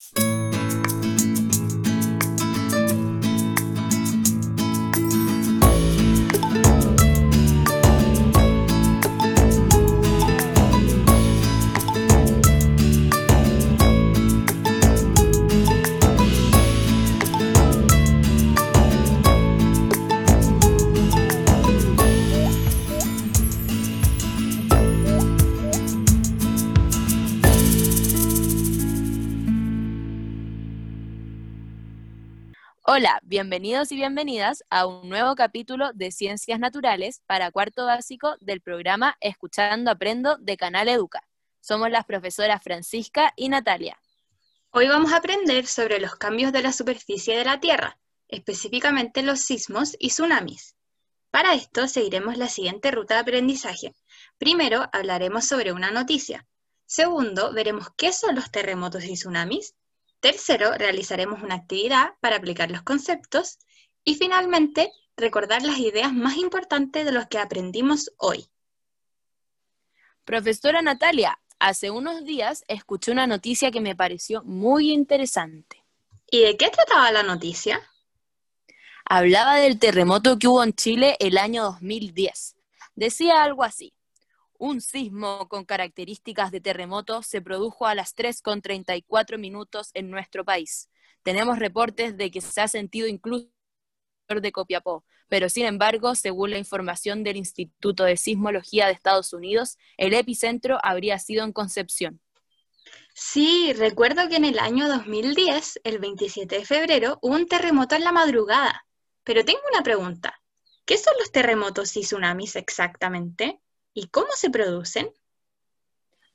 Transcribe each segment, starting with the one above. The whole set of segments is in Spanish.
you Hola, bienvenidos y bienvenidas a un nuevo capítulo de Ciencias Naturales para cuarto básico del programa Escuchando Aprendo de Canal Educa. Somos las profesoras Francisca y Natalia. Hoy vamos a aprender sobre los cambios de la superficie de la Tierra, específicamente los sismos y tsunamis. Para esto seguiremos la siguiente ruta de aprendizaje. Primero hablaremos sobre una noticia. Segundo, veremos qué son los terremotos y tsunamis. Tercero, realizaremos una actividad para aplicar los conceptos. Y finalmente, recordar las ideas más importantes de los que aprendimos hoy. Profesora Natalia, hace unos días escuché una noticia que me pareció muy interesante. ¿Y de qué trataba la noticia? Hablaba del terremoto que hubo en Chile el año 2010. Decía algo así. Un sismo con características de terremoto se produjo a las 3.34 minutos en nuestro país. Tenemos reportes de que se ha sentido incluso de Copiapó, pero sin embargo, según la información del Instituto de Sismología de Estados Unidos, el epicentro habría sido en Concepción. Sí, recuerdo que en el año 2010, el 27 de febrero, hubo un terremoto en la madrugada. Pero tengo una pregunta. ¿Qué son los terremotos y tsunamis exactamente? ¿Y cómo se producen?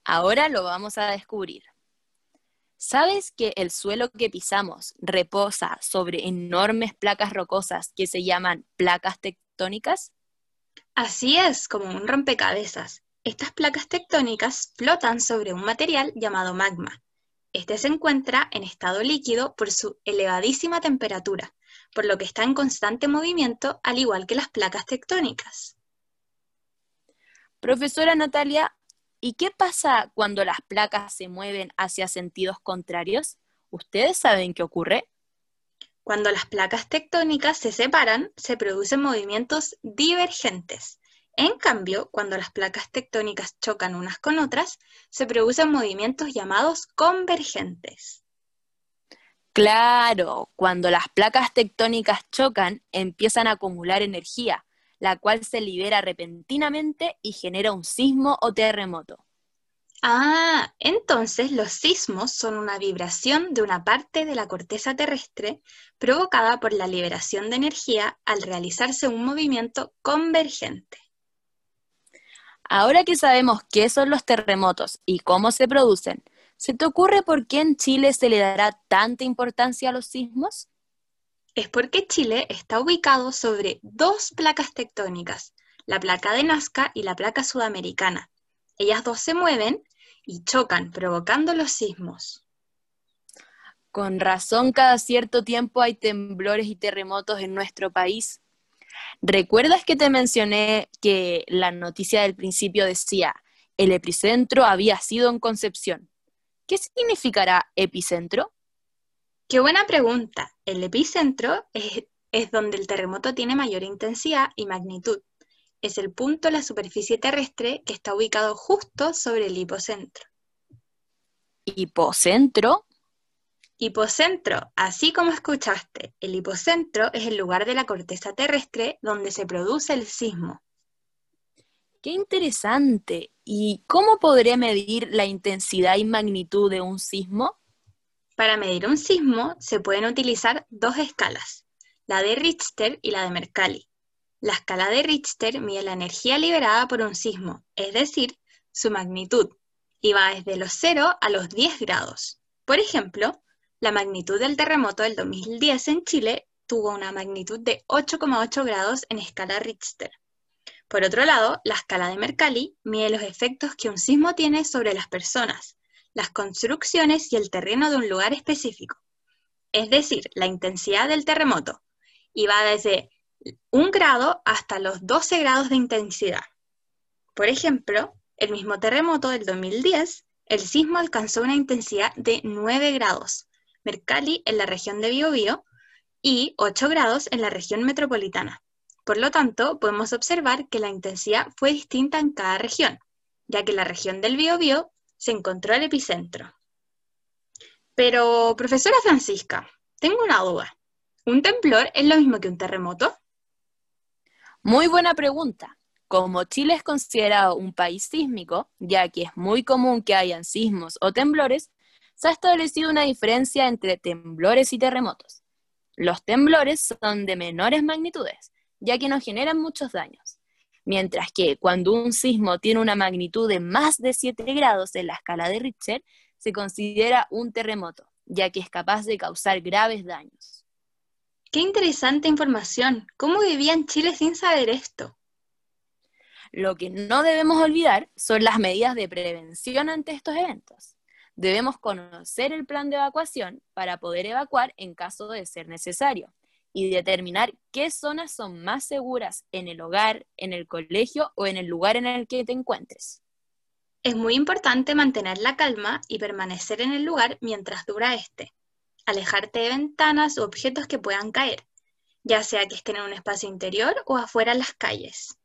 Ahora lo vamos a descubrir. ¿Sabes que el suelo que pisamos reposa sobre enormes placas rocosas que se llaman placas tectónicas? Así es, como un rompecabezas. Estas placas tectónicas flotan sobre un material llamado magma. Este se encuentra en estado líquido por su elevadísima temperatura, por lo que está en constante movimiento al igual que las placas tectónicas. Profesora Natalia, ¿y qué pasa cuando las placas se mueven hacia sentidos contrarios? ¿Ustedes saben qué ocurre? Cuando las placas tectónicas se separan, se producen movimientos divergentes. En cambio, cuando las placas tectónicas chocan unas con otras, se producen movimientos llamados convergentes. Claro, cuando las placas tectónicas chocan, empiezan a acumular energía, la cual se libera repentinamente y genera un sismo o terremoto. Ah, entonces los sismos son una vibración de una parte de la corteza terrestre provocada por la liberación de energía al realizarse un movimiento convergente. Ahora que sabemos qué son los terremotos y cómo se producen, ¿se te ocurre por qué en Chile se le dará tanta importancia a los sismos? Es porque Chile está ubicado sobre dos placas tectónicas, la placa de Nazca y la placa sudamericana. Ellas dos se mueven y chocan, provocando los sismos. Con razón, cada cierto tiempo hay temblores y terremotos en nuestro país. ¿Recuerdas que te mencioné que la noticia del principio decía, el epicentro había sido en Concepción? ¿Qué significará epicentro? Qué buena pregunta. El epicentro es, donde el terremoto tiene mayor intensidad y magnitud. Es el punto de la superficie terrestre que está ubicado justo sobre el hipocentro. ¿Hipocentro? Hipocentro, así como escuchaste, el hipocentro es el lugar de la corteza terrestre donde se produce el sismo. Qué interesante. ¿Y cómo podré medir la intensidad y magnitud de un sismo? Para medir un sismo se pueden utilizar dos escalas, la de Richter y la de Mercalli. La escala de Richter mide la energía liberada por un sismo, es decir, su magnitud, y va desde los 0 a los 10 grados. Por ejemplo, la magnitud del terremoto del 2010 en Chile tuvo una magnitud de 8,8 grados en escala Richter. Por otro lado, la escala de Mercalli mide los efectos que un sismo tiene sobre las personas, las construcciones y el terreno de un lugar específico, es decir, la intensidad del terremoto, y va desde un grado hasta los 12 grados de intensidad. Por ejemplo, el mismo terremoto del 2010, el sismo alcanzó una intensidad de 9 grados, Mercalli en la región de Biobío y 8 grados en la región metropolitana. Por lo tanto, podemos observar que la intensidad fue distinta en cada región, ya que la región del Biobío se encontró el epicentro. Pero, profesora Francisca, tengo una duda. ¿Un temblor es lo mismo que un terremoto? Muy buena pregunta. Como Chile es considerado un país sísmico, ya que es muy común que hayan sismos o temblores, se ha establecido una diferencia entre temblores y terremotos. Los temblores son de menores magnitudes, ya que no generan muchos daños, mientras que cuando un sismo tiene una magnitud de más de 7 grados en la escala de Richter, se considera un terremoto, ya que es capaz de causar graves daños. Qué interesante información. ¿Cómo vivía en Chile sin saber esto? Lo que no debemos olvidar son las medidas de prevención ante estos eventos. Debemos conocer el plan de evacuación para poder evacuar en caso de ser necesario y determinar qué zonas son más seguras en el hogar, en el colegio o en el lugar en el que te encuentres. Es muy importante mantener la calma y permanecer en el lugar mientras dura este. Alejarte de ventanas u objetos que puedan caer, ya sea que estén en un espacio interior o afuera en las calles.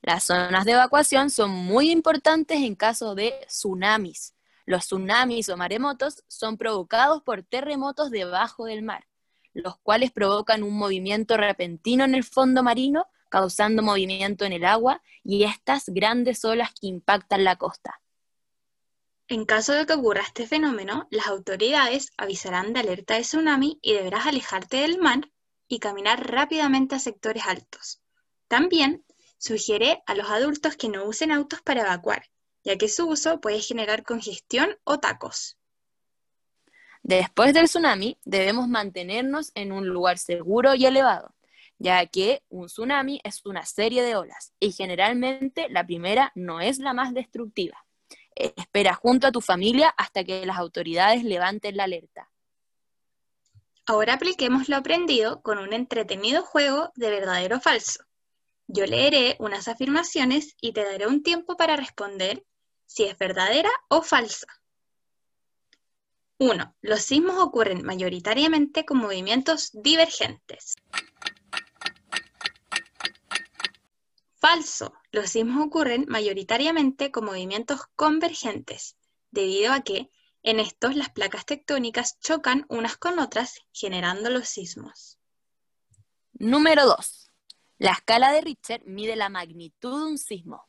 Las zonas de evacuación son muy importantes en caso de tsunamis. Los tsunamis o maremotos son provocados por terremotos debajo del mar los cuales provocan un movimiento repentino en el fondo marino, causando movimiento en el agua y estas grandes olas que impactan la costa. En caso de que ocurra este fenómeno, las autoridades avisarán de alerta de tsunami y deberás alejarte del mar y caminar rápidamente a sectores altos. También sugiere a los adultos que no usen autos para evacuar, ya que su uso puede generar congestión o tacos. Después del tsunami, debemos mantenernos en un lugar seguro y elevado, ya que un tsunami es una serie de olas y generalmente la primera no es la más destructiva. Espera junto a tu familia hasta que las autoridades levanten la alerta. Ahora apliquemos lo aprendido con un entretenido juego de verdadero o falso. Yo leeré unas afirmaciones y te daré un tiempo para responder si es verdadera o falsa. 1. Los sismos ocurren mayoritariamente con movimientos divergentes. Falso. Los sismos ocurren mayoritariamente con movimientos convergentes, debido a que en estos las placas tectónicas chocan unas con otras, generando los sismos. Número 2. La escala de Richter mide la magnitud de un sismo.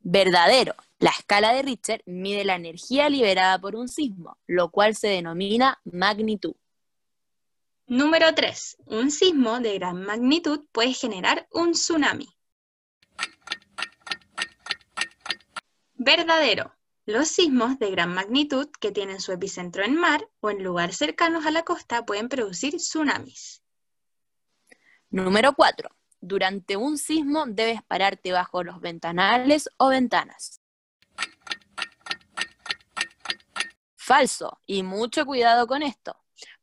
Verdadero. La escala de Richter mide la energía liberada por un sismo, lo cual se denomina magnitud. Número 3. Un sismo de gran magnitud puede generar un tsunami. Verdadero. Los sismos de gran magnitud que tienen su epicentro en mar o en lugares cercanos a la costa pueden producir tsunamis. Número 4. Durante un sismo debes pararte bajo los ventanales o ventanas. Falso. Y mucho cuidado con esto,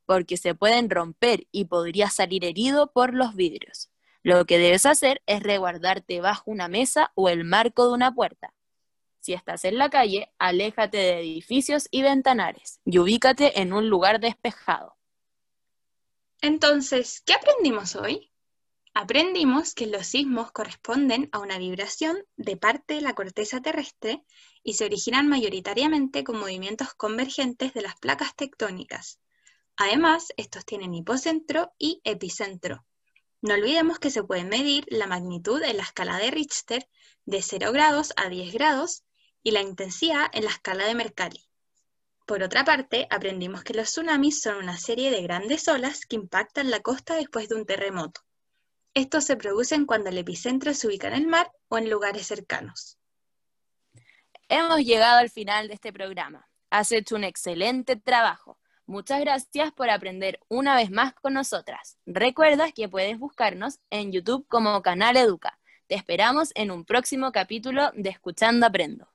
porque se pueden romper y podrías salir herido por los vidrios. Lo que debes hacer es reguardarte bajo una mesa o el marco de una puerta. Si estás en la calle, aléjate de edificios y ventanales y ubícate en un lugar despejado. Entonces, ¿qué aprendimos hoy? Aprendimos que los sismos corresponden a una vibración de parte de la corteza terrestre y se originan mayoritariamente con movimientos convergentes de las placas tectónicas. Además, estos tienen hipocentro y epicentro. No olvidemos que se puede medir la magnitud en la escala de Richter de 0 grados a 10 grados y la intensidad en la escala de Mercalli. Por otra parte, aprendimos que los tsunamis son una serie de grandes olas que impactan la costa después de un terremoto. Estos se producen cuando el epicentro se ubica en el mar o en lugares cercanos. Hemos llegado al final de este programa. Has hecho un excelente trabajo. Muchas gracias por aprender una vez más con nosotras. Recuerda que puedes buscarnos en YouTube como Canal Educa. Te esperamos en un próximo capítulo de Escuchando Aprendo.